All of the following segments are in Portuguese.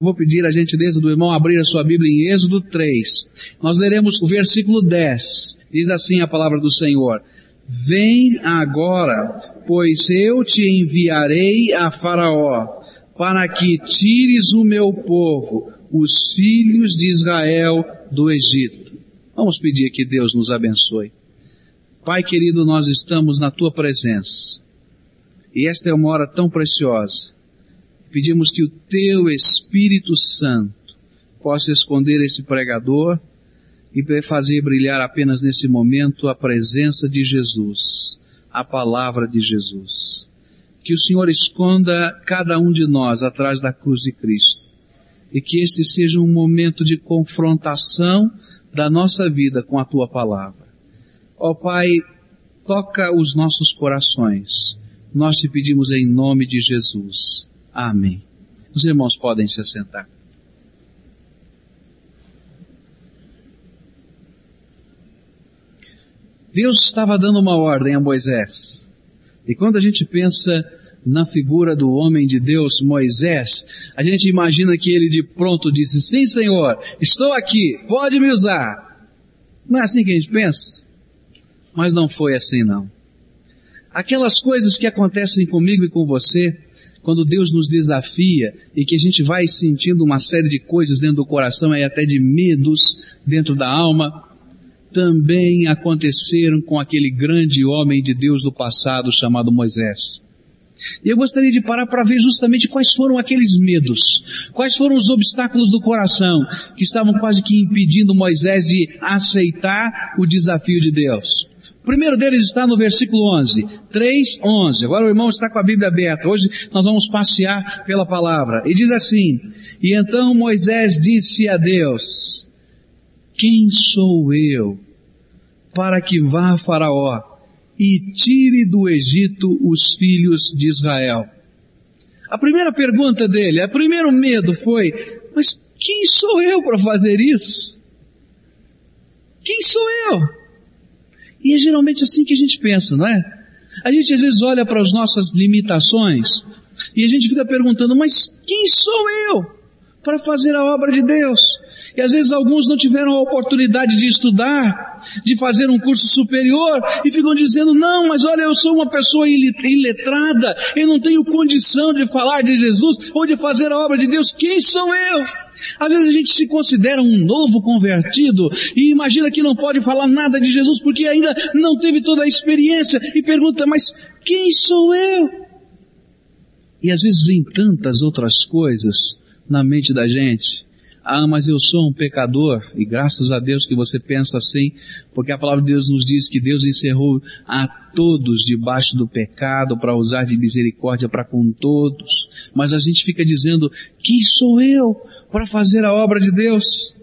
Vou pedir a gentileza do irmão abrir a sua Bíblia em Êxodo 3. Nós leremos o versículo 10. Diz assim a palavra do Senhor. Vem agora, pois eu te enviarei a Faraó, para que tires o meu povo, os filhos de Israel, do Egito. Vamos pedir que Deus nos abençoe. Pai querido, nós estamos na tua presença. E esta é uma hora tão preciosa Pedimos que o teu Espírito Santo possa esconder esse pregador e fazer brilhar apenas nesse momento a presença de Jesus, a palavra de Jesus. Que o Senhor esconda cada um de nós atrás da cruz de Cristo e que este seja um momento de confrontação da nossa vida com a tua palavra. Ó Pai, toca os nossos corações. Nós te pedimos em nome de Jesus. Amém. Os irmãos podem se assentar. Deus estava dando uma ordem a Moisés. E quando a gente pensa na figura do homem de Deus, Moisés, a gente imagina que ele de pronto disse, sim Senhor, estou aqui, pode me usar. Não é assim que a gente pensa? Mas não foi assim não. Aquelas coisas que acontecem comigo e com você, quando Deus nos desafia e que a gente vai sentindo uma série de coisas dentro do coração e até de medos dentro da alma, também aconteceram com aquele grande homem de Deus do passado chamado Moisés. E eu gostaria de parar para ver justamente quais foram aqueles medos, quais foram os obstáculos do coração que estavam quase que impedindo Moisés de aceitar o desafio de Deus primeiro deles está no versículo 11, 3, 11. Agora o irmão está com a Bíblia aberta. Hoje nós vamos passear pela palavra. E diz assim: E então Moisés disse a Deus: Quem sou eu para que vá a Faraó e tire do Egito os filhos de Israel? A primeira pergunta dele, o primeiro medo foi: Mas quem sou eu para fazer isso? Quem sou eu? E é geralmente assim que a gente pensa, não é? A gente às vezes olha para as nossas limitações e a gente fica perguntando, mas quem sou eu para fazer a obra de Deus? E às vezes alguns não tiveram a oportunidade de estudar, de fazer um curso superior e ficam dizendo, não, mas olha, eu sou uma pessoa iletrada, eu não tenho condição de falar de Jesus ou de fazer a obra de Deus. Quem sou eu? Às vezes a gente se considera um novo convertido e imagina que não pode falar nada de Jesus porque ainda não teve toda a experiência e pergunta, mas quem sou eu? E às vezes vem tantas outras coisas na mente da gente. Ah, mas eu sou um pecador, e graças a Deus que você pensa assim, porque a palavra de Deus nos diz que Deus encerrou a todos debaixo do pecado para usar de misericórdia para com todos. Mas a gente fica dizendo, quem sou eu para fazer a obra de Deus?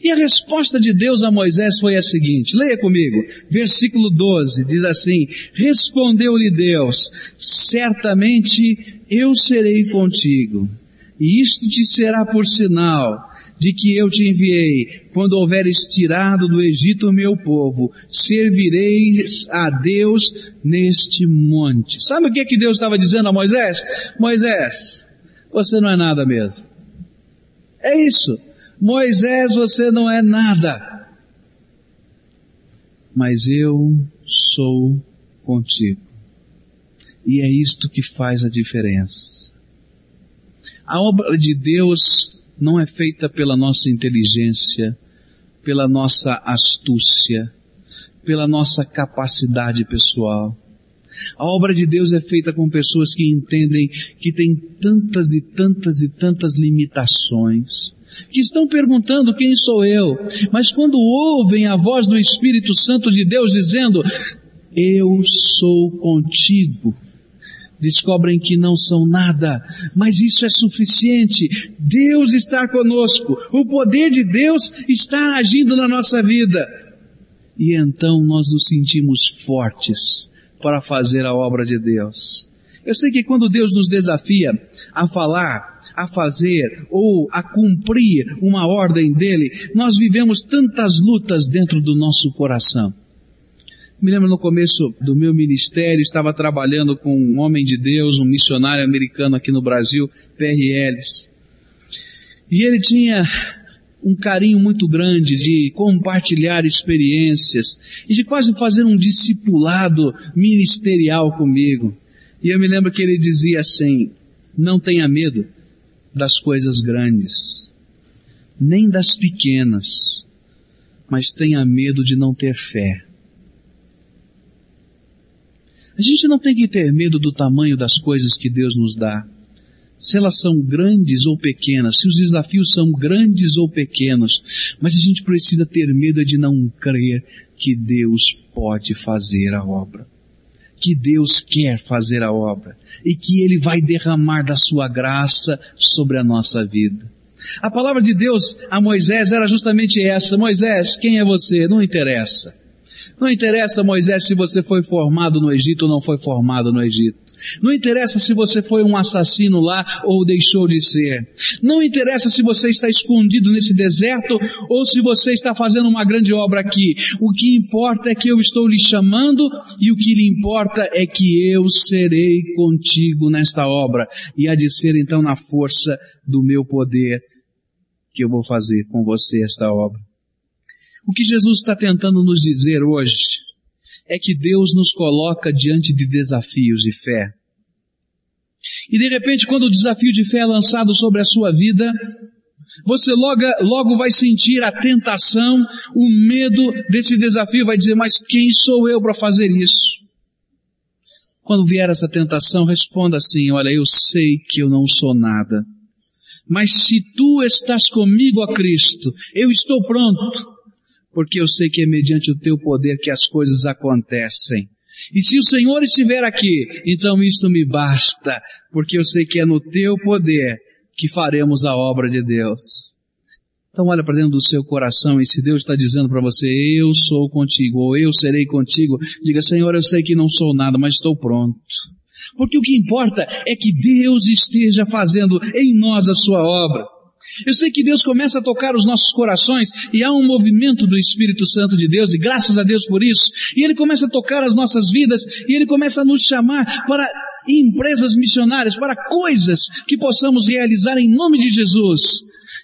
E a resposta de Deus a Moisés foi a seguinte, leia comigo, versículo 12, diz assim, respondeu-lhe Deus, certamente eu serei contigo e isto te será por sinal de que eu te enviei. Quando houveres tirado do Egito o meu povo, servireis a Deus neste monte. Sabe o que, é que Deus estava dizendo a Moisés? Moisés, você não é nada mesmo. É isso. Moisés, você não é nada. Mas eu sou contigo. E é isto que faz a diferença. A obra de Deus não é feita pela nossa inteligência, pela nossa astúcia, pela nossa capacidade pessoal. A obra de Deus é feita com pessoas que entendem que tem tantas e tantas e tantas limitações, que estão perguntando quem sou eu, mas quando ouvem a voz do Espírito Santo de Deus dizendo, eu sou contigo, descobrem que não são nada, mas isso é suficiente. Deus está conosco, o poder de Deus está agindo na nossa vida. E então nós nos sentimos fortes para fazer a obra de Deus. Eu sei que quando Deus nos desafia a falar, a fazer ou a cumprir uma ordem dele, nós vivemos tantas lutas dentro do nosso coração. Me lembro no começo do meu ministério, estava trabalhando com um homem de Deus, um missionário americano aqui no Brasil, PRLs. E ele tinha um carinho muito grande de compartilhar experiências e de quase fazer um discipulado ministerial comigo. E eu me lembro que ele dizia assim: não tenha medo das coisas grandes, nem das pequenas, mas tenha medo de não ter fé. A gente não tem que ter medo do tamanho das coisas que Deus nos dá se elas são grandes ou pequenas, se os desafios são grandes ou pequenos, mas a gente precisa ter medo de não crer que Deus pode fazer a obra. Que Deus quer fazer a obra e que Ele vai derramar da sua graça sobre a nossa vida. A palavra de Deus a Moisés era justamente essa: Moisés, quem é você? Não interessa. Não interessa, Moisés, se você foi formado no Egito ou não foi formado no Egito. Não interessa se você foi um assassino lá ou deixou de ser. Não interessa se você está escondido nesse deserto ou se você está fazendo uma grande obra aqui. O que importa é que eu estou lhe chamando e o que lhe importa é que eu serei contigo nesta obra. E há de ser então na força do meu poder que eu vou fazer com você esta obra. O que Jesus está tentando nos dizer hoje é que Deus nos coloca diante de desafios de fé. E de repente, quando o desafio de fé é lançado sobre a sua vida, você logo, logo vai sentir a tentação, o medo desse desafio, vai dizer, mas quem sou eu para fazer isso? Quando vier essa tentação, responda assim, olha, eu sei que eu não sou nada. Mas se tu estás comigo a Cristo, eu estou pronto porque eu sei que é mediante o teu poder que as coisas acontecem. E se o Senhor estiver aqui, então isto me basta, porque eu sei que é no teu poder que faremos a obra de Deus. Então olha para dentro do seu coração e se Deus está dizendo para você, eu sou contigo, ou eu serei contigo, diga, Senhor, eu sei que não sou nada, mas estou pronto. Porque o que importa é que Deus esteja fazendo em nós a sua obra. Eu sei que Deus começa a tocar os nossos corações e há um movimento do Espírito Santo de Deus e graças a Deus por isso. E Ele começa a tocar as nossas vidas e Ele começa a nos chamar para empresas missionárias, para coisas que possamos realizar em nome de Jesus.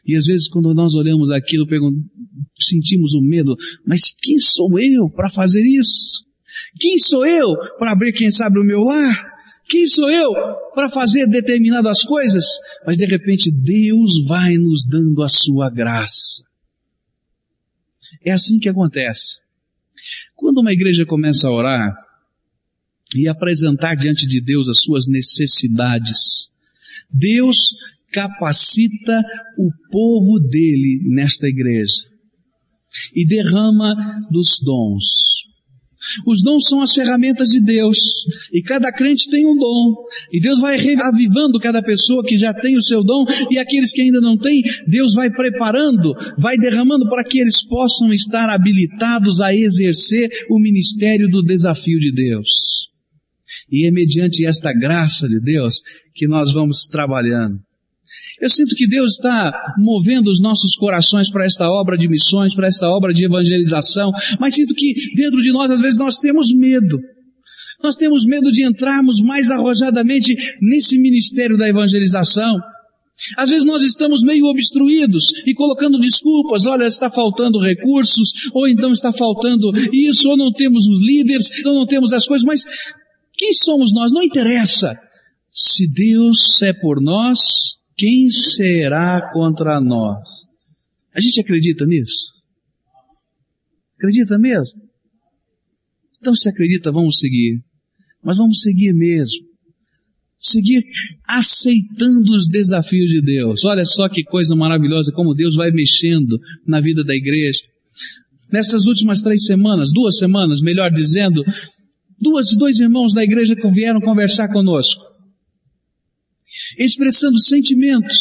E às vezes quando nós olhamos aquilo, sentimos o medo, mas quem sou eu para fazer isso? Quem sou eu para abrir, quem sabe, o meu lar? Quem sou eu para fazer determinadas coisas? Mas de repente Deus vai nos dando a sua graça. É assim que acontece. Quando uma igreja começa a orar e apresentar diante de Deus as suas necessidades, Deus capacita o povo dele nesta igreja e derrama dos dons. Os dons são as ferramentas de Deus. E cada crente tem um dom. E Deus vai reavivando cada pessoa que já tem o seu dom. E aqueles que ainda não têm, Deus vai preparando, vai derramando para que eles possam estar habilitados a exercer o ministério do desafio de Deus. E é mediante esta graça de Deus que nós vamos trabalhando. Eu sinto que Deus está movendo os nossos corações para esta obra de missões, para esta obra de evangelização, mas sinto que dentro de nós, às vezes, nós temos medo. Nós temos medo de entrarmos mais arrojadamente nesse ministério da evangelização. Às vezes nós estamos meio obstruídos e colocando desculpas, olha, está faltando recursos, ou então está faltando isso, ou não temos os líderes, ou não temos as coisas, mas quem somos nós? Não interessa. Se Deus é por nós, quem será contra nós? A gente acredita nisso? Acredita mesmo? Então se acredita, vamos seguir. Mas vamos seguir mesmo. Seguir aceitando os desafios de Deus. Olha só que coisa maravilhosa como Deus vai mexendo na vida da igreja. Nessas últimas três semanas, duas semanas, melhor dizendo, duas, dois irmãos da igreja que vieram conversar conosco expressando sentimentos.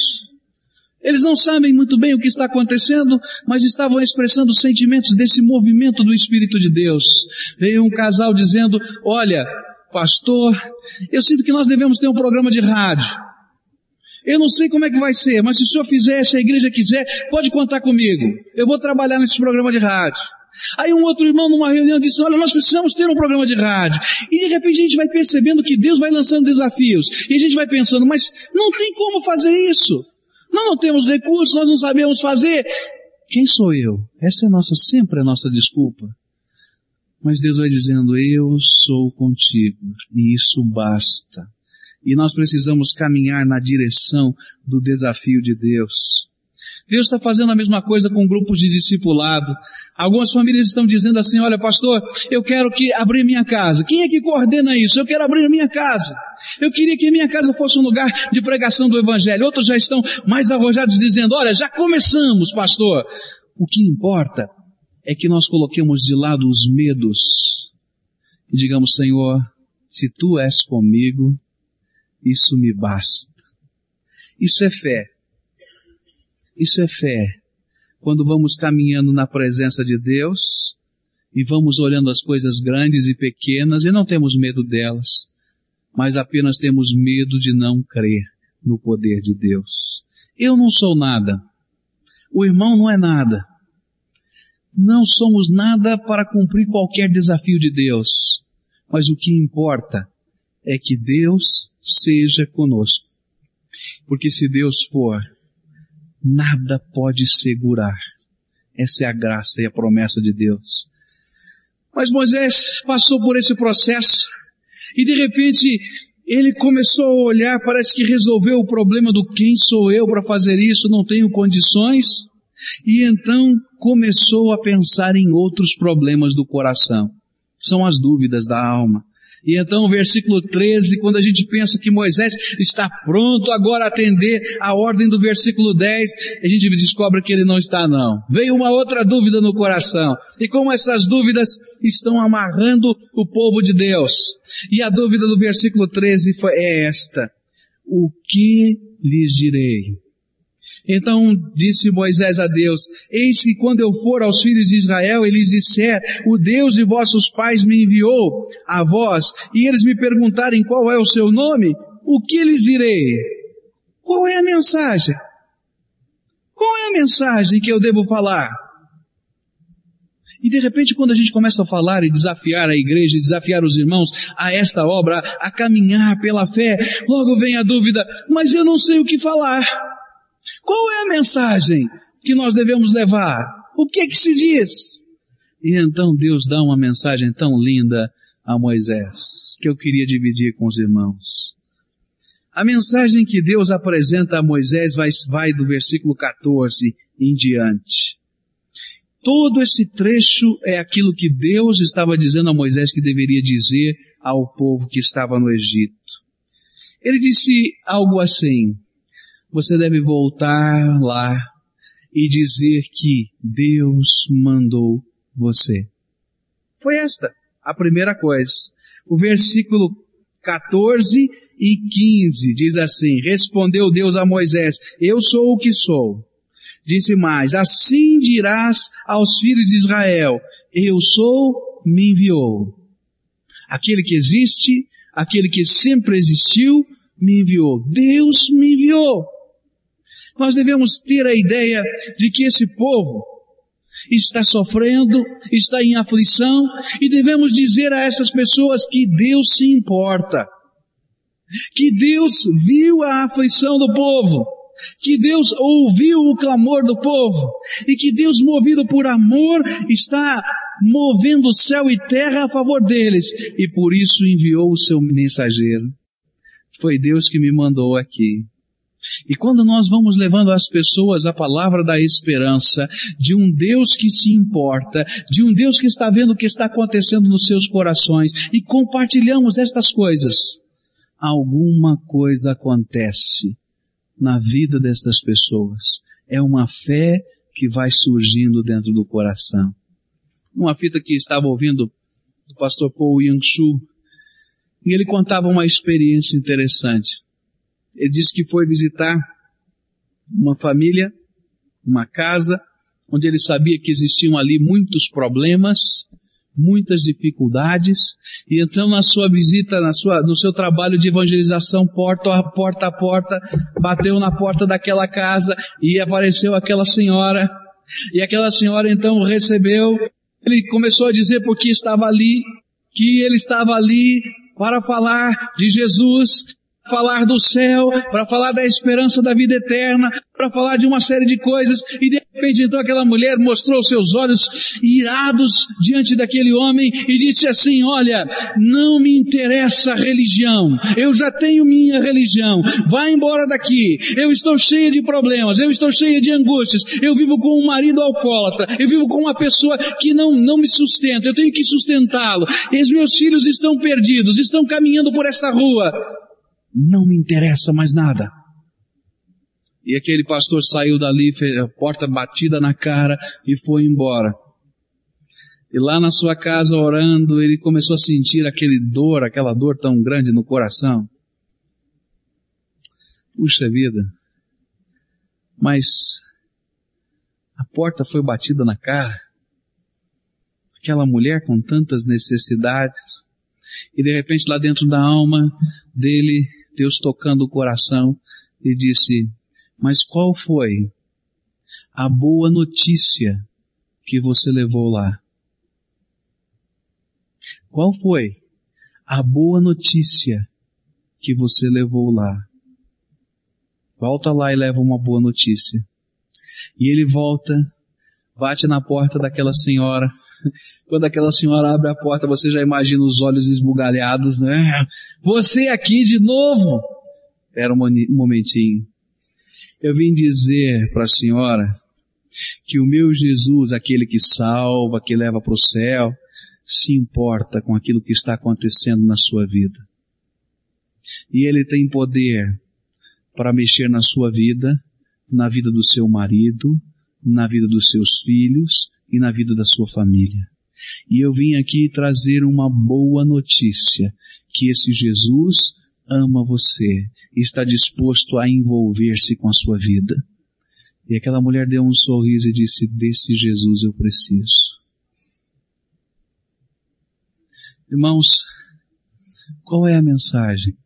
Eles não sabem muito bem o que está acontecendo, mas estavam expressando sentimentos desse movimento do Espírito de Deus. Veio um casal dizendo, olha, pastor, eu sinto que nós devemos ter um programa de rádio. Eu não sei como é que vai ser, mas se o senhor fizer, se a igreja quiser, pode contar comigo. Eu vou trabalhar nesse programa de rádio. Aí um outro irmão numa reunião disse, olha, nós precisamos ter um programa de rádio. E de repente a gente vai percebendo que Deus vai lançando desafios. E a gente vai pensando, mas não tem como fazer isso. Nós não temos recursos, nós não sabemos fazer. Quem sou eu? Essa é nossa, sempre a nossa desculpa. Mas Deus vai dizendo, eu sou contigo, e isso basta. E nós precisamos caminhar na direção do desafio de Deus. Deus está fazendo a mesma coisa com grupos de discipulado. Algumas famílias estão dizendo assim, olha pastor, eu quero que abrir minha casa. Quem é que coordena isso? Eu quero abrir minha casa. Eu queria que minha casa fosse um lugar de pregação do Evangelho. Outros já estão mais arrojados dizendo, olha, já começamos, pastor. O que importa é que nós coloquemos de lado os medos e digamos, Senhor, se tu és comigo, isso me basta. Isso é fé. Isso é fé. Quando vamos caminhando na presença de Deus e vamos olhando as coisas grandes e pequenas e não temos medo delas, mas apenas temos medo de não crer no poder de Deus. Eu não sou nada. O irmão não é nada. Não somos nada para cumprir qualquer desafio de Deus. Mas o que importa é que Deus seja conosco. Porque se Deus for, nada pode segurar. Essa é a graça e a promessa de Deus. Mas Moisés passou por esse processo e de repente ele começou a olhar, parece que resolveu o problema do quem sou eu para fazer isso, não tenho condições. E então começou a pensar em outros problemas do coração. São as dúvidas da alma. E então, versículo 13, quando a gente pensa que Moisés está pronto agora a atender a ordem do versículo 10, a gente descobre que ele não está não. Veio uma outra dúvida no coração. E como essas dúvidas estão amarrando o povo de Deus. E a dúvida do versículo 13 foi, é esta. O que lhes direi? Então disse Moisés a Deus, eis que quando eu for aos filhos de Israel e lhes disser, o Deus de vossos pais me enviou a vós, e eles me perguntarem qual é o seu nome, o que lhes direi? Qual é a mensagem? Qual é a mensagem que eu devo falar? E de repente, quando a gente começa a falar e desafiar a igreja, desafiar os irmãos a esta obra, a caminhar pela fé, logo vem a dúvida, mas eu não sei o que falar. Qual é a mensagem que nós devemos levar? O que é que se diz? E então Deus dá uma mensagem tão linda a Moisés, que eu queria dividir com os irmãos. A mensagem que Deus apresenta a Moisés vai, vai do versículo 14 em diante. Todo esse trecho é aquilo que Deus estava dizendo a Moisés que deveria dizer ao povo que estava no Egito. Ele disse algo assim, você deve voltar lá e dizer que Deus mandou você. Foi esta a primeira coisa. O versículo 14 e 15 diz assim, respondeu Deus a Moisés, eu sou o que sou. Disse mais, assim dirás aos filhos de Israel, eu sou, me enviou. Aquele que existe, aquele que sempre existiu, me enviou. Deus me enviou. Nós devemos ter a ideia de que esse povo está sofrendo, está em aflição, e devemos dizer a essas pessoas que Deus se importa. Que Deus viu a aflição do povo, que Deus ouviu o clamor do povo, e que Deus, movido por amor, está movendo céu e terra a favor deles, e por isso enviou o seu mensageiro. Foi Deus que me mandou aqui. E quando nós vamos levando às pessoas a palavra da esperança, de um Deus que se importa, de um Deus que está vendo o que está acontecendo nos seus corações, e compartilhamos estas coisas, alguma coisa acontece na vida destas pessoas. É uma fé que vai surgindo dentro do coração. Uma fita que estava ouvindo do pastor Paul Yang-Shu, e ele contava uma experiência interessante. Ele disse que foi visitar uma família, uma casa, onde ele sabia que existiam ali muitos problemas, muitas dificuldades, e então na sua visita, na sua, no seu trabalho de evangelização porta a porta a porta, bateu na porta daquela casa e apareceu aquela senhora, e aquela senhora então recebeu, ele começou a dizer porque estava ali, que ele estava ali para falar de Jesus, falar do céu, para falar da esperança da vida eterna, para falar de uma série de coisas, e de repente então aquela mulher mostrou seus olhos irados diante daquele homem e disse assim, olha, não me interessa a religião, eu já tenho minha religião, vá embora daqui, eu estou cheia de problemas, eu estou cheia de angústias, eu vivo com um marido alcoólatra, eu vivo com uma pessoa que não, não me sustenta, eu tenho que sustentá-lo, e os meus filhos estão perdidos, estão caminhando por essa rua, não me interessa mais nada. E aquele pastor saiu dali, fez a porta batida na cara e foi embora. E lá na sua casa orando, ele começou a sentir aquele dor, aquela dor tão grande no coração. Puxa vida. Mas a porta foi batida na cara. Aquela mulher com tantas necessidades. E de repente lá dentro da alma dele Deus tocando o coração e disse, mas qual foi a boa notícia que você levou lá? Qual foi a boa notícia que você levou lá? Volta lá e leva uma boa notícia. E ele volta, bate na porta daquela senhora, quando aquela senhora abre a porta, você já imagina os olhos esbugalhados, né? Você aqui de novo! Era um momentinho. Eu vim dizer para a senhora que o meu Jesus, aquele que salva, que leva para o céu, se importa com aquilo que está acontecendo na sua vida. E ele tem poder para mexer na sua vida, na vida do seu marido, na vida dos seus filhos e na vida da sua família. E eu vim aqui trazer uma boa notícia, que esse Jesus ama você e está disposto a envolver-se com a sua vida. E aquela mulher deu um sorriso e disse, desse Jesus eu preciso. Irmãos, qual é a mensagem?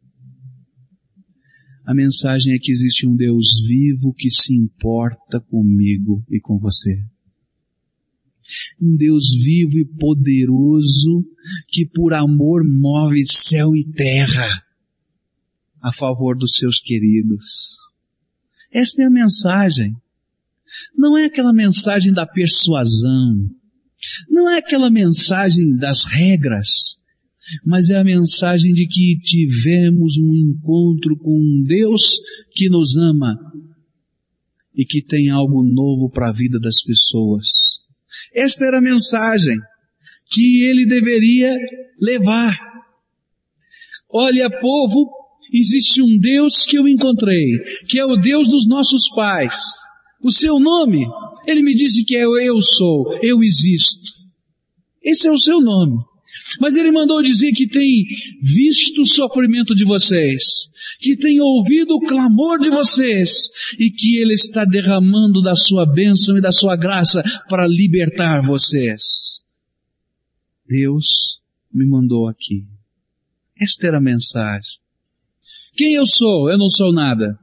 A mensagem é que existe um Deus vivo que se importa comigo e com você um Deus vivo e poderoso que por amor move céu e terra a favor dos seus queridos. Esta é a mensagem. Não é aquela mensagem da persuasão, não é aquela mensagem das regras, mas é a mensagem de que tivemos um encontro com um Deus que nos ama e que tem algo novo para a vida das pessoas. Esta era a mensagem que ele deveria levar. Olha, povo, existe um Deus que eu encontrei, que é o Deus dos nossos pais. O seu nome, ele me disse que é eu sou, eu existo. Esse é o seu nome. Mas ele mandou dizer que tem visto o sofrimento de vocês, que tem ouvido o clamor de vocês e que ele está derramando da sua bênção e da sua graça para libertar vocês. Deus me mandou aqui. Esta era a mensagem. Quem eu sou? Eu não sou nada.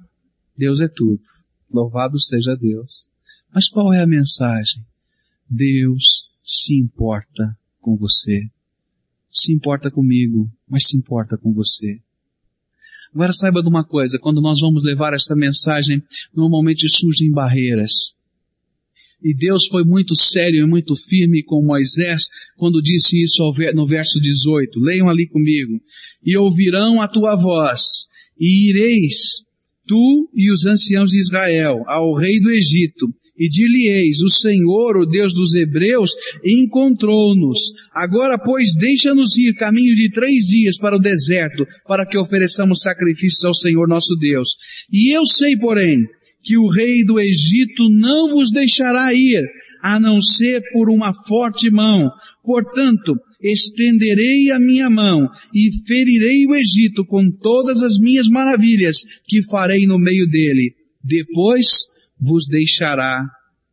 Deus é tudo. Louvado seja Deus. Mas qual é a mensagem? Deus se importa com você se importa comigo, mas se importa com você. Agora saiba de uma coisa, quando nós vamos levar esta mensagem, normalmente surgem barreiras. E Deus foi muito sério e muito firme com Moisés quando disse isso no verso 18. Leiam ali comigo. E ouvirão a tua voz, e ireis, tu e os anciãos de Israel, ao rei do Egito, e dir-lhe-eis, o Senhor, o Deus dos Hebreus, encontrou-nos. Agora, pois, deixa-nos ir caminho de três dias para o deserto, para que ofereçamos sacrifícios ao Senhor nosso Deus. E eu sei, porém, que o rei do Egito não vos deixará ir, a não ser por uma forte mão. Portanto, estenderei a minha mão e ferirei o Egito com todas as minhas maravilhas que farei no meio dele. Depois vos deixará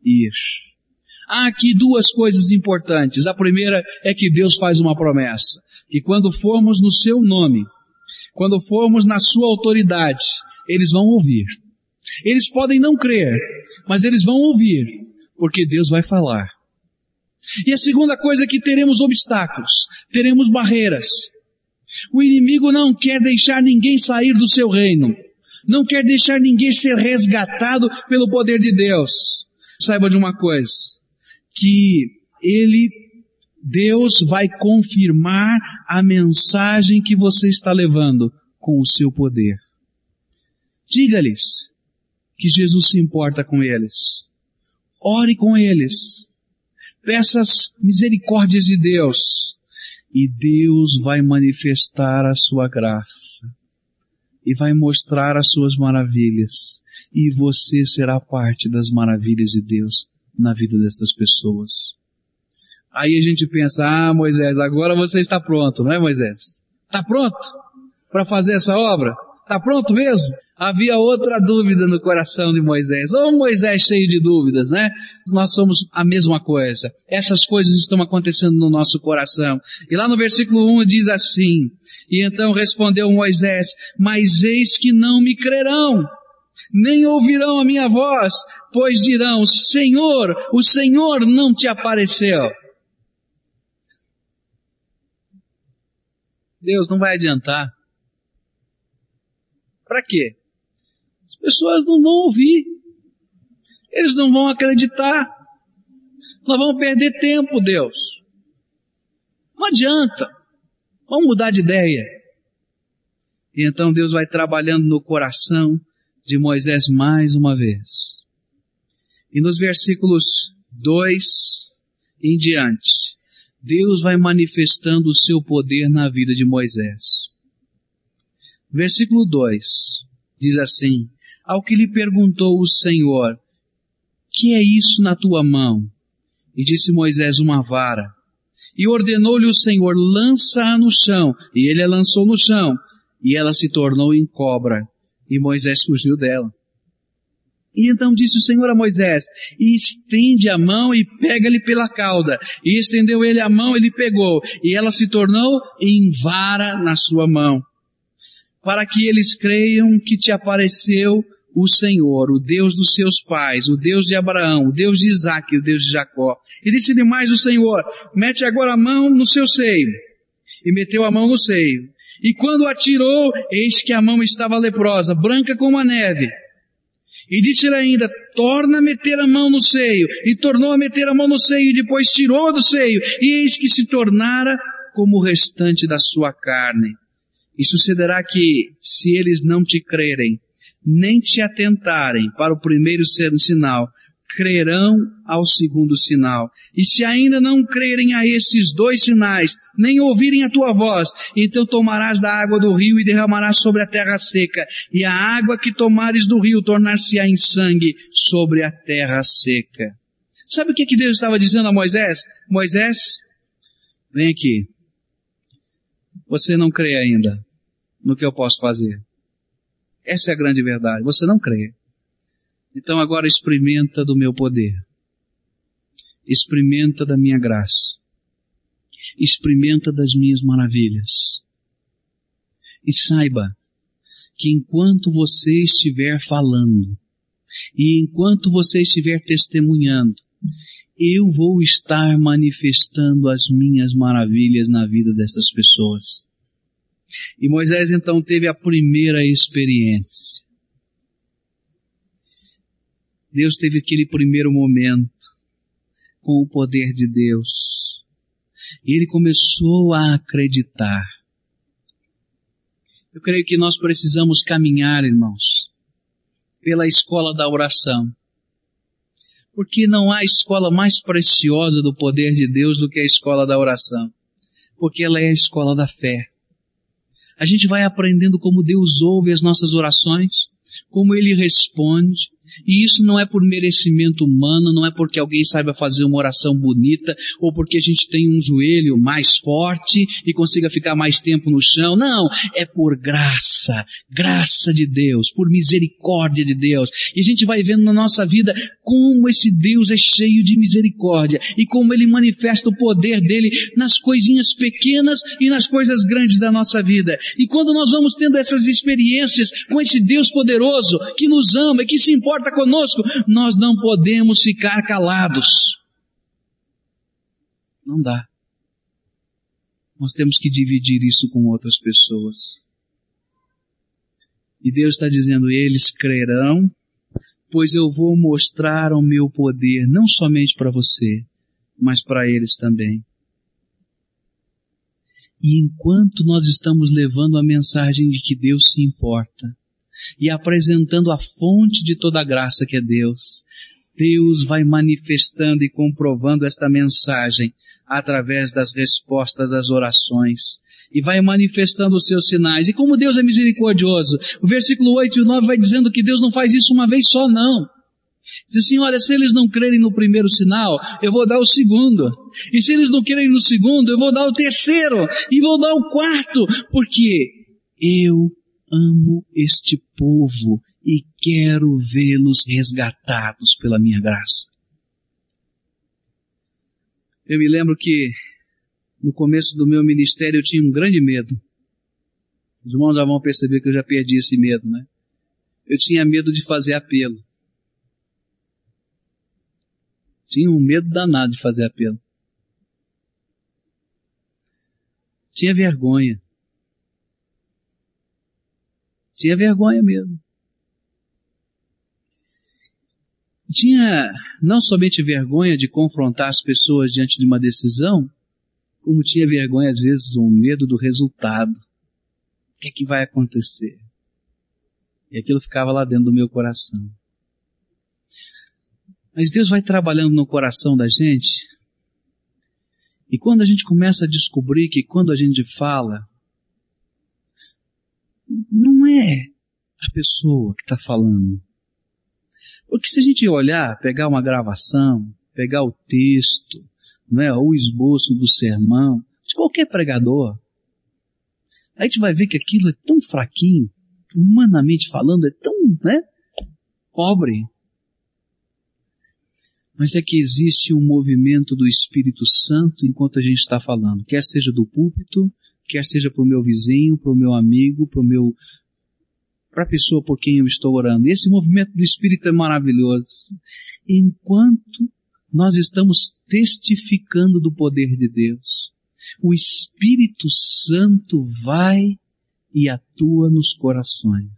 ir. Há aqui duas coisas importantes. A primeira é que Deus faz uma promessa, que quando formos no seu nome, quando formos na sua autoridade, eles vão ouvir. Eles podem não crer, mas eles vão ouvir, porque Deus vai falar. E a segunda coisa é que teremos obstáculos, teremos barreiras. O inimigo não quer deixar ninguém sair do seu reino. Não quer deixar ninguém ser resgatado pelo poder de Deus. Saiba de uma coisa, que Ele, Deus vai confirmar a mensagem que você está levando com o seu poder. Diga-lhes que Jesus se importa com eles. Ore com eles. Peça as misericórdias de Deus. E Deus vai manifestar a sua graça. E vai mostrar as suas maravilhas. E você será parte das maravilhas de Deus na vida dessas pessoas. Aí a gente pensa, ah Moisés, agora você está pronto, não é Moisés? Está pronto para fazer essa obra? Está pronto mesmo? Havia outra dúvida no coração de Moisés. Ou Moisés cheio de dúvidas, né? Nós somos a mesma coisa. Essas coisas estão acontecendo no nosso coração. E lá no versículo 1 diz assim, E então respondeu Moisés, Mas eis que não me crerão, nem ouvirão a minha voz, pois dirão, Senhor, o Senhor não te apareceu. Deus não vai adiantar. Para quê? As pessoas não vão ouvir. Eles não vão acreditar. Nós vamos perder tempo, Deus. Não adianta. Vamos mudar de ideia. E então Deus vai trabalhando no coração de Moisés mais uma vez. E nos versículos 2 em diante, Deus vai manifestando o seu poder na vida de Moisés. Versículo 2 diz assim: Ao que lhe perguntou o Senhor, que é isso na tua mão? E disse Moisés, uma vara. E ordenou-lhe o Senhor, lança-a no chão. E ele a lançou no chão. E ela se tornou em cobra. E Moisés fugiu dela. E então disse o Senhor a Moisés, estende a mão e pega-lhe pela cauda. E estendeu ele a mão, ele pegou, e ela se tornou em vara na sua mão para que eles creiam que te apareceu o Senhor, o Deus dos seus pais, o Deus de Abraão, o Deus de Isaac, o Deus de Jacó. E disse-lhe mais o Senhor, mete agora a mão no seu seio. E meteu a mão no seio. E quando atirou, eis que a mão estava leprosa, branca como a neve. E disse-lhe ainda, torna a meter a mão no seio. E tornou a meter a mão no seio, e depois tirou do seio. E eis que se tornara como o restante da sua carne. E sucederá que, se eles não te crerem, nem te atentarem para o primeiro sinal, crerão ao segundo sinal. E se ainda não crerem a estes dois sinais, nem ouvirem a tua voz, então tomarás da água do rio e derramarás sobre a terra seca, e a água que tomares do rio tornar-se-á em sangue sobre a terra seca. Sabe o que, que Deus estava dizendo a Moisés? Moisés, vem aqui. Você não crê ainda no que eu posso fazer. Essa é a grande verdade. Você não crê. Então agora experimenta do meu poder. Experimenta da minha graça. Experimenta das minhas maravilhas. E saiba que enquanto você estiver falando, e enquanto você estiver testemunhando, eu vou estar manifestando as minhas maravilhas na vida dessas pessoas. E Moisés então teve a primeira experiência. Deus teve aquele primeiro momento com o poder de Deus. E ele começou a acreditar. Eu creio que nós precisamos caminhar, irmãos, pela escola da oração. Porque não há escola mais preciosa do poder de Deus do que a escola da oração. Porque ela é a escola da fé a gente vai aprendendo como Deus ouve as nossas orações, como Ele responde, e isso não é por merecimento humano, não é porque alguém saiba fazer uma oração bonita, ou porque a gente tem um joelho mais forte e consiga ficar mais tempo no chão. Não, é por graça, graça de Deus, por misericórdia de Deus. E a gente vai vendo na nossa vida como esse Deus é cheio de misericórdia e como ele manifesta o poder dele nas coisinhas pequenas e nas coisas grandes da nossa vida. E quando nós vamos tendo essas experiências com esse Deus poderoso que nos ama e que se importa importa conosco, nós não podemos ficar calados. Não dá. Nós temos que dividir isso com outras pessoas. E Deus está dizendo, eles crerão, pois eu vou mostrar o meu poder não somente para você, mas para eles também. E enquanto nós estamos levando a mensagem de que Deus se importa e apresentando a fonte de toda graça que é Deus, Deus vai manifestando e comprovando esta mensagem através das respostas às orações e vai manifestando os seus sinais. E como Deus é misericordioso, o versículo 8 e 9 vai dizendo que Deus não faz isso uma vez só, não. Diz assim, olha, se eles não crerem no primeiro sinal, eu vou dar o segundo. E se eles não crerem no segundo, eu vou dar o terceiro. E vou dar o quarto. Porque eu amo este povo e quero vê-los resgatados pela minha graça. Eu me lembro que no começo do meu ministério eu tinha um grande medo. Os irmãos já vão perceber que eu já perdi esse medo, né? Eu tinha medo de fazer apelo. Tinha um medo danado de fazer apelo. Tinha vergonha. Tinha vergonha mesmo. Tinha não somente vergonha de confrontar as pessoas diante de uma decisão, como tinha vergonha às vezes, ou medo do resultado. O que é que vai acontecer? E aquilo ficava lá dentro do meu coração. Mas Deus vai trabalhando no coração da gente. E quando a gente começa a descobrir que quando a gente fala, não é a pessoa que está falando. Porque se a gente olhar, pegar uma gravação, pegar o texto, né, o esboço do sermão, de qualquer pregador, a gente vai ver que aquilo é tão fraquinho, humanamente falando, é tão, né, pobre, mas é que existe um movimento do Espírito Santo enquanto a gente está falando, quer seja do púlpito, quer seja para o meu vizinho, para o meu amigo, para meu para a pessoa por quem eu estou orando. Esse movimento do Espírito é maravilhoso. Enquanto nós estamos testificando do poder de Deus, o Espírito Santo vai e atua nos corações.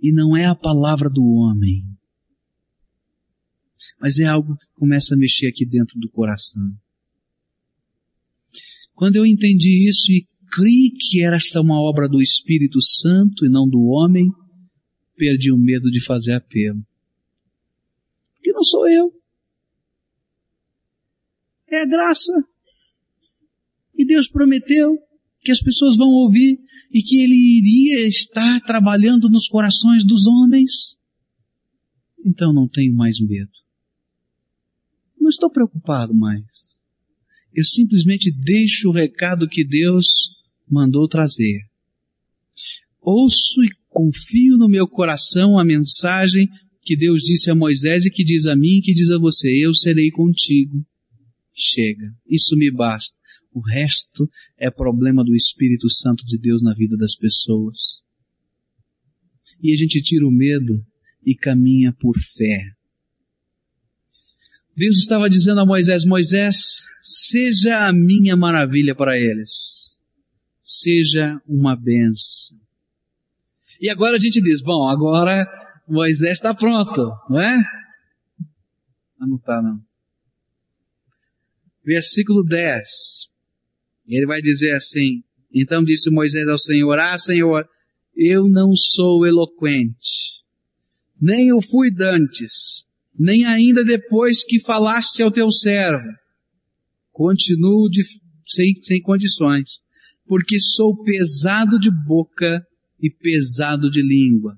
E não é a palavra do homem, mas é algo que começa a mexer aqui dentro do coração. Quando eu entendi isso e criei que era esta uma obra do Espírito Santo e não do homem, perdi o medo de fazer apelo. Porque não sou eu. É a graça. E Deus prometeu que as pessoas vão ouvir e que Ele iria estar trabalhando nos corações dos homens. Então não tenho mais medo não estou preocupado mais. Eu simplesmente deixo o recado que Deus mandou trazer. Ouço e confio no meu coração a mensagem que Deus disse a Moisés e que diz a mim que diz a você, eu serei contigo. Chega. Isso me basta. O resto é problema do Espírito Santo de Deus na vida das pessoas. E a gente tira o medo e caminha por fé. Deus estava dizendo a Moisés, Moisés, seja a minha maravilha para eles. Seja uma benção. E agora a gente diz, bom, agora Moisés está pronto, não é? Não está não. Versículo 10. Ele vai dizer assim, então disse Moisés ao Senhor, ah Senhor, eu não sou eloquente, nem o fui dantes, nem ainda depois que falaste ao teu servo. Continuo de, sem, sem condições, porque sou pesado de boca e pesado de língua.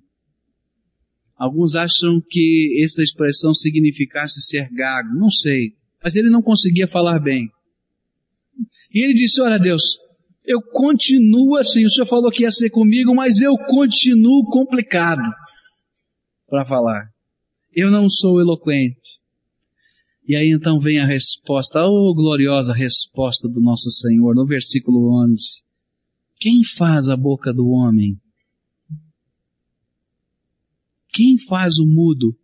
Alguns acham que essa expressão significasse ser gago, não sei, mas ele não conseguia falar bem. E ele disse, olha Deus, eu continuo assim, o Senhor falou que ia ser comigo, mas eu continuo complicado para falar eu não sou eloquente. E aí então vem a resposta, oh gloriosa resposta do nosso Senhor, no versículo 11. Quem faz a boca do homem? Quem faz o mudo?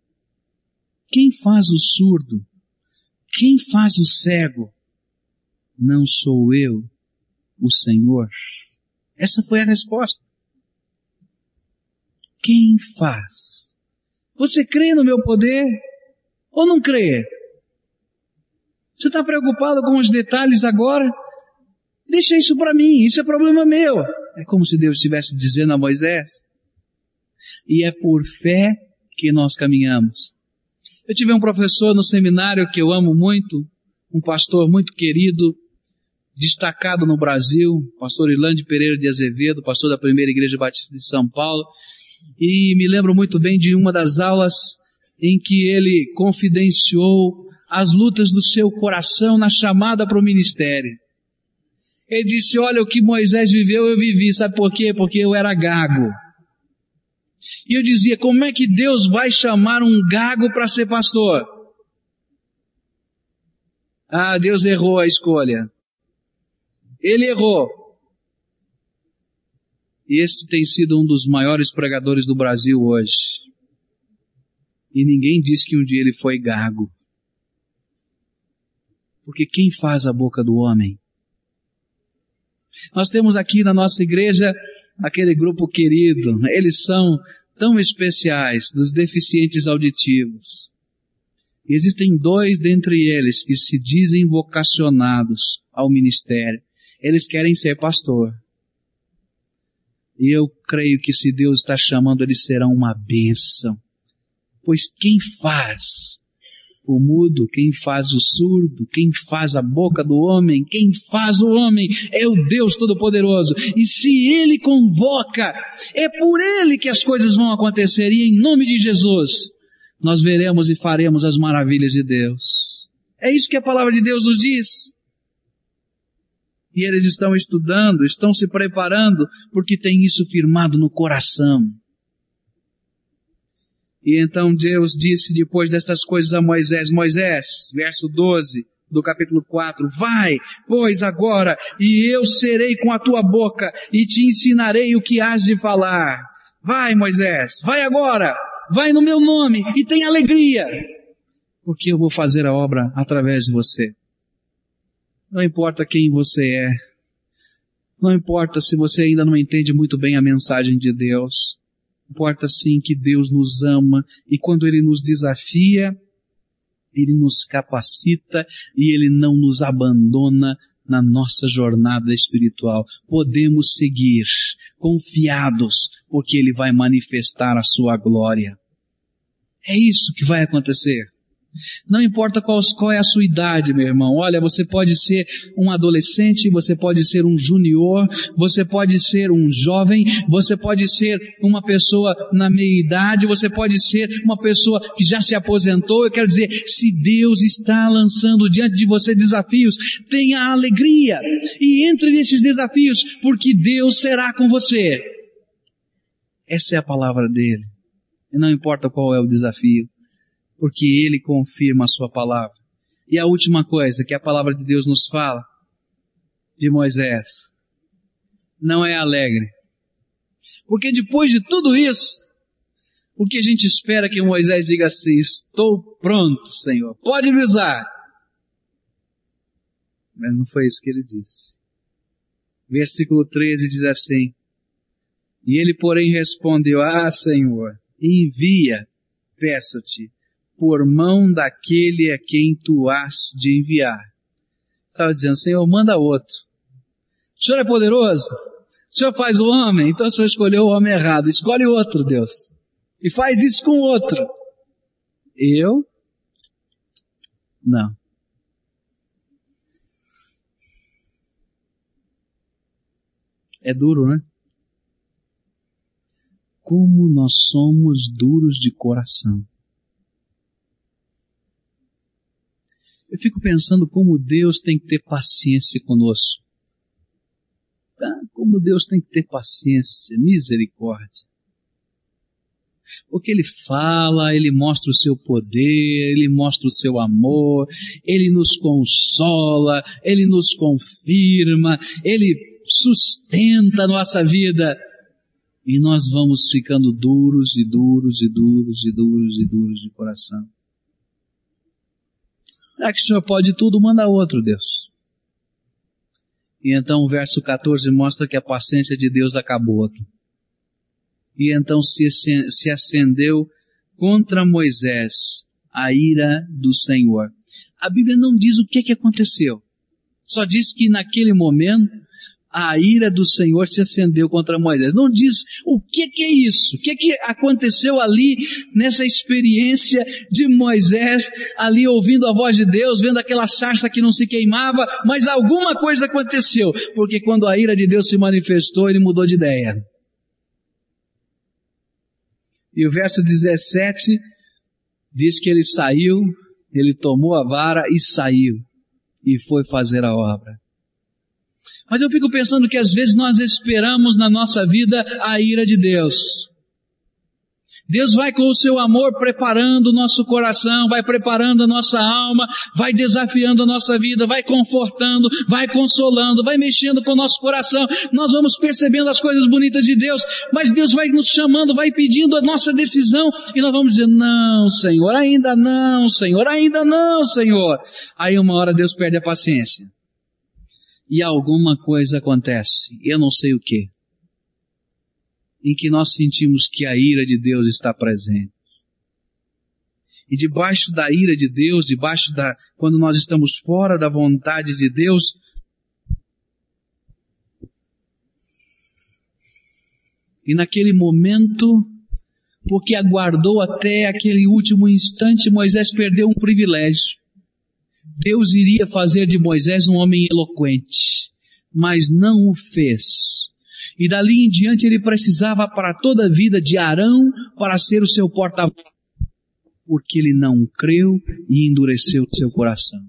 Quem faz o surdo? Quem faz o cego? Não sou eu, o Senhor? Essa foi a resposta. quem faz? Você crê no meu poder ou não crê? Você está preocupado com os detalhes agora? Deixa isso para mim, isso é problema meu. É como se Deus estivesse dizendo a Moisés. E é por fé que nós caminhamos. Eu tive um professor no seminário que eu amo muito, um pastor muito querido, destacado no Brasil, pastor Irlande Pereira de Azevedo, pastor da primeira igreja batista de São Paulo, e me lembro muito bem de uma das aulas em que ele confidenciou as lutas do seu coração na chamada para o ministério. Ele disse, olha, o que Moisés viveu, eu vivi. Sabe por quê? Porque eu era gago. E eu dizia, como é que Deus vai chamar um gago para ser pastor? Ah, Deus errou a escolha. Ele errou. E este tem sido um dos maiores pregadores do Brasil hoje. E ninguém diz que um dia ele foi gago. Porque quem faz a boca do homem? Nós temos aqui na nossa igreja aquele grupo querido. Eles são tão especiais dos deficientes auditivos. E existem dois dentre eles que se dizem vocacionados ao ministério. Eles querem ser pastor. E eu creio que se Deus está chamando, eles serão uma bênção. Pois quem faz o mudo, quem faz o surdo, quem faz a boca do homem, quem faz o homem é o Deus Todo-Poderoso. E se Ele convoca, é por Ele que as coisas vão acontecer e em nome de Jesus nós veremos e faremos as maravilhas de Deus. É isso que a palavra de Deus nos diz. E eles estão estudando, estão se preparando, porque tem isso firmado no coração. E então Deus disse depois destas coisas a Moisés, Moisés, verso 12 do capítulo 4, vai, pois agora, e eu serei com a tua boca, e te ensinarei o que has de falar. Vai, Moisés, vai agora, vai no meu nome, e tem alegria, porque eu vou fazer a obra através de você. Não importa quem você é, não importa se você ainda não entende muito bem a mensagem de Deus, Importa sim que Deus nos ama e quando Ele nos desafia, Ele nos capacita e Ele não nos abandona na nossa jornada espiritual. Podemos seguir confiados porque Ele vai manifestar a Sua glória. É isso que vai acontecer. Não importa qual, qual, é a sua idade, meu irmão. Olha, você pode ser um adolescente, você pode ser um junior, você pode ser um jovem, você pode ser uma pessoa na meia idade, você pode ser uma pessoa que já se aposentou. Eu quero dizer, se Deus está lançando diante de você desafios, tenha alegria e entre nesses desafios, porque Deus será com você. Essa é a palavra dele. E não importa qual é o desafio porque Ele confirma a Sua palavra. E a última coisa que a palavra de Deus nos fala, de Moisés, não é alegre. Porque depois de tudo isso, o que a gente espera que Moisés diga assim, estou pronto, Senhor, pode me usar. Mas não foi isso que ele disse. Versículo 13 diz assim, e ele porém respondeu, ah Senhor, envia, peço-te, por mão daquele a quem tu has de enviar. Estava dizendo, Senhor, manda outro. O Senhor é poderoso? O Senhor faz o homem? Então o Senhor escolheu o homem errado. Escolhe outro, Deus. E faz isso com outro. Eu? Não. É duro, né? Como nós somos duros de coração. Eu fico pensando como Deus tem que ter paciência conosco. Tá? Como Deus tem que ter paciência, misericórdia. Porque Ele fala, Ele mostra o seu poder, Ele mostra o seu amor, Ele nos consola, Ele nos confirma, Ele sustenta a nossa vida. E nós vamos ficando duros e duros e duros e duros e duros de coração. Já que o Senhor pode tudo, manda outro, Deus. E então o verso 14 mostra que a paciência de Deus acabou aqui. E então se acendeu contra Moisés a ira do Senhor. A Bíblia não diz o que, que aconteceu. Só diz que naquele momento a ira do Senhor se acendeu contra Moisés. Não diz o que, que é isso, o que, que aconteceu ali nessa experiência de Moisés, ali ouvindo a voz de Deus, vendo aquela sarça que não se queimava, mas alguma coisa aconteceu, porque quando a ira de Deus se manifestou, ele mudou de ideia. E o verso 17 diz que ele saiu, ele tomou a vara e saiu, e foi fazer a obra. Mas eu fico pensando que às vezes nós esperamos na nossa vida a ira de Deus. Deus vai com o seu amor preparando o nosso coração, vai preparando a nossa alma, vai desafiando a nossa vida, vai confortando, vai consolando, vai mexendo com o nosso coração. Nós vamos percebendo as coisas bonitas de Deus, mas Deus vai nos chamando, vai pedindo a nossa decisão e nós vamos dizer, não, Senhor, ainda não, Senhor, ainda não, Senhor. Aí uma hora Deus perde a paciência e alguma coisa acontece, eu não sei o que, em que nós sentimos que a ira de Deus está presente. E debaixo da ira de Deus, debaixo da, quando nós estamos fora da vontade de Deus, e naquele momento, porque aguardou até aquele último instante, Moisés perdeu um privilégio. Deus iria fazer de Moisés um homem eloquente, mas não o fez. E dali em diante ele precisava para toda a vida de Arão para ser o seu porta-voz, porque ele não creu e endureceu seu coração.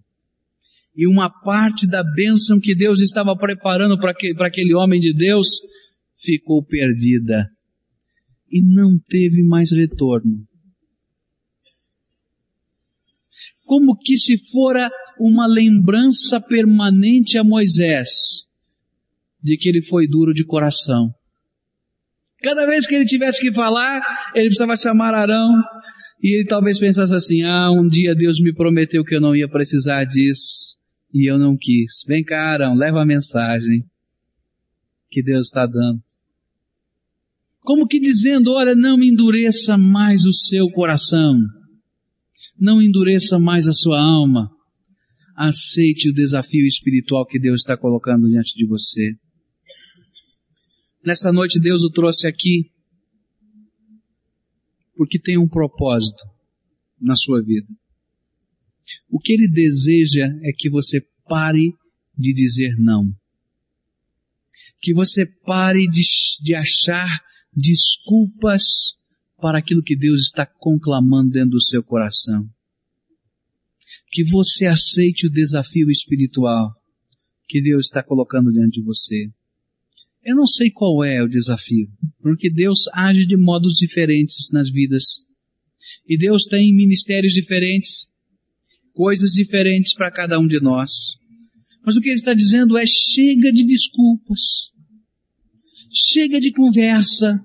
E uma parte da bênção que Deus estava preparando para aquele homem de Deus ficou perdida e não teve mais retorno. Como que se fora uma lembrança permanente a Moisés de que ele foi duro de coração. Cada vez que ele tivesse que falar, ele precisava chamar Arão e ele talvez pensasse assim: ah, um dia Deus me prometeu que eu não ia precisar disso e eu não quis. Vem cá, Arão, leva a mensagem que Deus está dando. Como que dizendo, olha, não endureça mais o seu coração. Não endureça mais a sua alma. Aceite o desafio espiritual que Deus está colocando diante de você. Nesta noite Deus o trouxe aqui porque tem um propósito na sua vida. O que Ele deseja é que você pare de dizer não. Que você pare de, de achar desculpas para aquilo que Deus está conclamando dentro do seu coração. Que você aceite o desafio espiritual que Deus está colocando diante de você. Eu não sei qual é o desafio, porque Deus age de modos diferentes nas vidas. E Deus tem ministérios diferentes, coisas diferentes para cada um de nós. Mas o que Ele está dizendo é chega de desculpas, chega de conversa,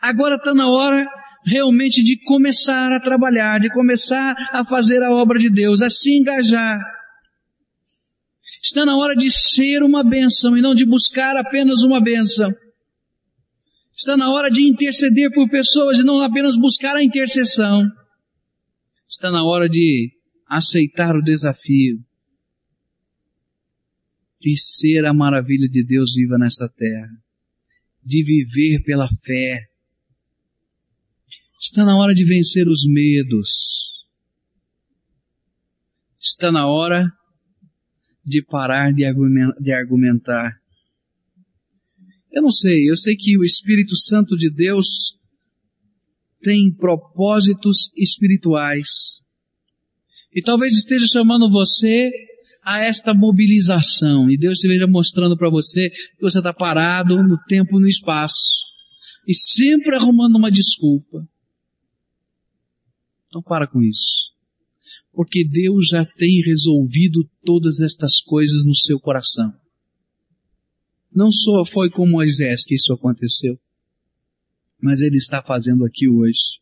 Agora está na hora realmente de começar a trabalhar, de começar a fazer a obra de Deus, a se engajar. Está na hora de ser uma bênção e não de buscar apenas uma bênção. Está na hora de interceder por pessoas e não apenas buscar a intercessão. Está na hora de aceitar o desafio de ser a maravilha de Deus viva nesta terra, de viver pela fé, Está na hora de vencer os medos. Está na hora de parar de argumentar. Eu não sei, eu sei que o Espírito Santo de Deus tem propósitos espirituais. E talvez esteja chamando você a esta mobilização. E Deus esteja mostrando para você que você está parado no tempo e no espaço. E sempre arrumando uma desculpa. Então para com isso. Porque Deus já tem resolvido todas estas coisas no seu coração. Não só foi com Moisés que isso aconteceu, mas Ele está fazendo aqui hoje.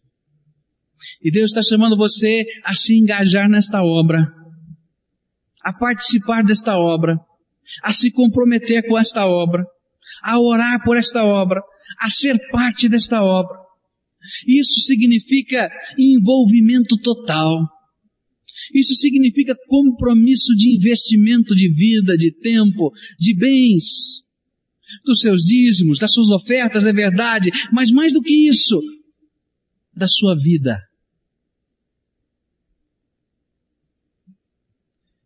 E Deus está chamando você a se engajar nesta obra, a participar desta obra, a se comprometer com esta obra, a orar por esta obra, a ser parte desta obra. Isso significa envolvimento total. Isso significa compromisso de investimento de vida, de tempo, de bens, dos seus dízimos, das suas ofertas, é verdade, mas mais do que isso, da sua vida.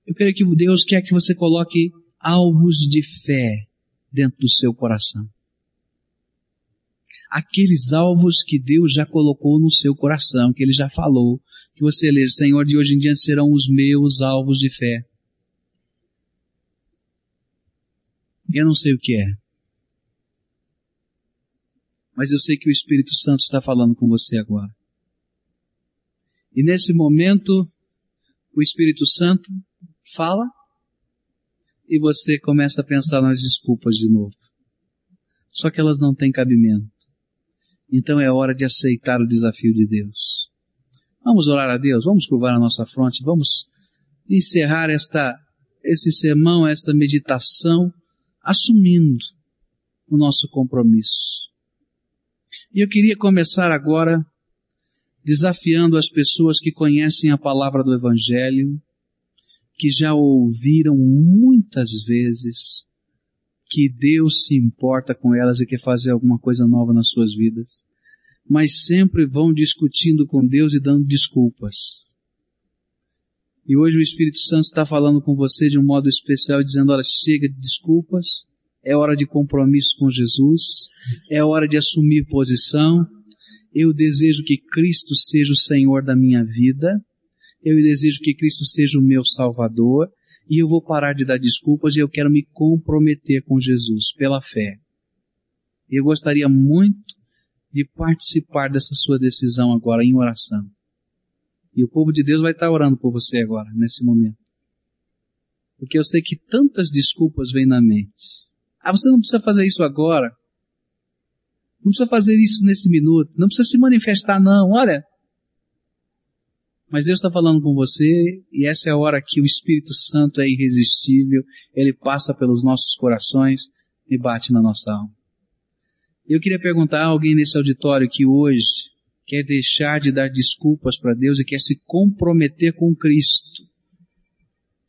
Eu creio que Deus quer que você coloque alvos de fé dentro do seu coração. Aqueles alvos que Deus já colocou no seu coração, que Ele já falou, que você lê, Senhor, de hoje em diante serão os meus alvos de fé. Eu não sei o que é. Mas eu sei que o Espírito Santo está falando com você agora. E nesse momento, o Espírito Santo fala e você começa a pensar nas desculpas de novo. Só que elas não têm cabimento. Então é hora de aceitar o desafio de Deus. Vamos orar a Deus, vamos curvar a nossa fronte, vamos encerrar esta, esse sermão, esta meditação, assumindo o nosso compromisso. E eu queria começar agora desafiando as pessoas que conhecem a palavra do Evangelho, que já ouviram muitas vezes que Deus se importa com elas e quer fazer alguma coisa nova nas suas vidas, mas sempre vão discutindo com Deus e dando desculpas. E hoje o Espírito Santo está falando com você de um modo especial, dizendo, olha, chega de desculpas, é hora de compromisso com Jesus, é hora de assumir posição, eu desejo que Cristo seja o Senhor da minha vida, eu desejo que Cristo seja o meu Salvador e eu vou parar de dar desculpas e eu quero me comprometer com Jesus pela fé. Eu gostaria muito de participar dessa sua decisão agora em oração. E o povo de Deus vai estar orando por você agora, nesse momento. Porque eu sei que tantas desculpas vêm na mente. Ah, você não precisa fazer isso agora. Não precisa fazer isso nesse minuto. Não precisa se manifestar não. Olha, mas Deus está falando com você e essa é a hora que o Espírito Santo é irresistível, ele passa pelos nossos corações e bate na nossa alma. Eu queria perguntar a alguém nesse auditório que hoje quer deixar de dar desculpas para Deus e quer se comprometer com Cristo,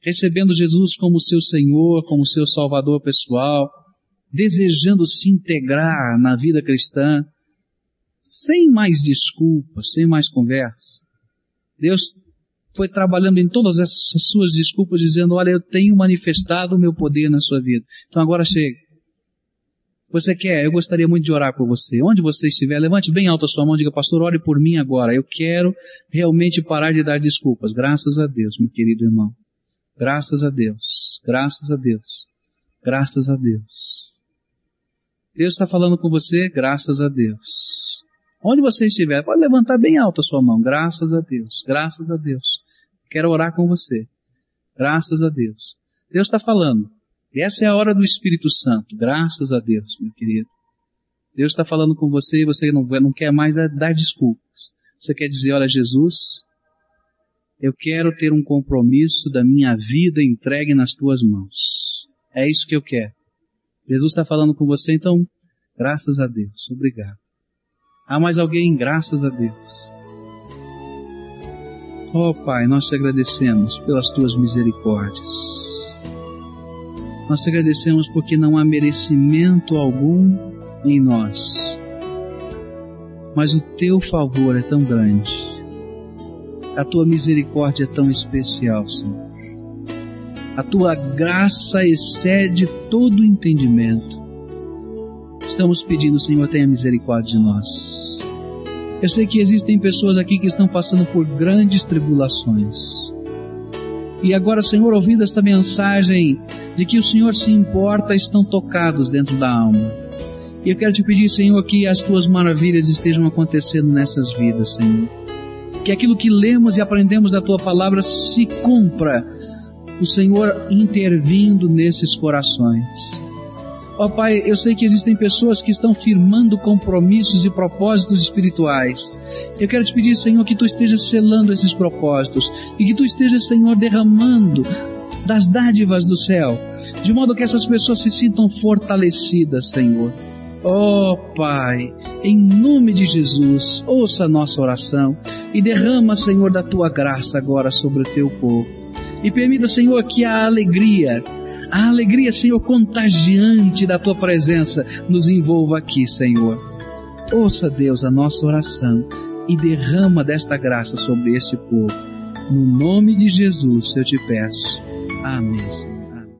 recebendo Jesus como seu Senhor, como seu Salvador pessoal, desejando se integrar na vida cristã, sem mais desculpas, sem mais conversa. Deus foi trabalhando em todas essas suas desculpas, dizendo: Olha, eu tenho manifestado o meu poder na sua vida. Então agora chega. Você quer? Eu gostaria muito de orar por você. Onde você estiver, levante bem alto a sua mão e diga, pastor, ore por mim agora. Eu quero realmente parar de dar desculpas. Graças a Deus, meu querido irmão. Graças a Deus. Graças a Deus. Graças a Deus. Deus está falando com você, graças a Deus. Onde você estiver, pode levantar bem alto a sua mão. Graças a Deus. Graças a Deus. Quero orar com você. Graças a Deus. Deus está falando. E essa é a hora do Espírito Santo. Graças a Deus, meu querido. Deus está falando com você e você não, não quer mais dar desculpas. Você quer dizer, olha Jesus, eu quero ter um compromisso da minha vida entregue nas tuas mãos. É isso que eu quero. Jesus está falando com você, então, graças a Deus. Obrigado. Há mais alguém? Graças a Deus. Oh Pai, nós te agradecemos pelas tuas misericórdias. Nós te agradecemos porque não há merecimento algum em nós. Mas o teu favor é tão grande. A tua misericórdia é tão especial, Senhor. A tua graça excede todo entendimento. Estamos pedindo, Senhor, tenha misericórdia de nós. Eu sei que existem pessoas aqui que estão passando por grandes tribulações. E agora, Senhor, ouvindo esta mensagem de que o Senhor se importa, estão tocados dentro da alma. E eu quero te pedir, Senhor, que as tuas maravilhas estejam acontecendo nessas vidas, Senhor. Que aquilo que lemos e aprendemos da tua palavra se cumpra. O Senhor intervindo nesses corações. Ó oh, Pai, eu sei que existem pessoas que estão firmando compromissos e propósitos espirituais. Eu quero te pedir, Senhor, que tu estejas selando esses propósitos e que tu estejas, Senhor, derramando das dádivas do céu, de modo que essas pessoas se sintam fortalecidas, Senhor. Ó oh, Pai, em nome de Jesus, ouça a nossa oração e derrama, Senhor, da tua graça agora sobre o teu povo. E permita, Senhor, que a alegria, a alegria, Senhor, contagiante da tua presença nos envolva aqui, Senhor. Ouça, Deus, a nossa oração e derrama desta graça sobre este povo. No nome de Jesus eu te peço. Amém.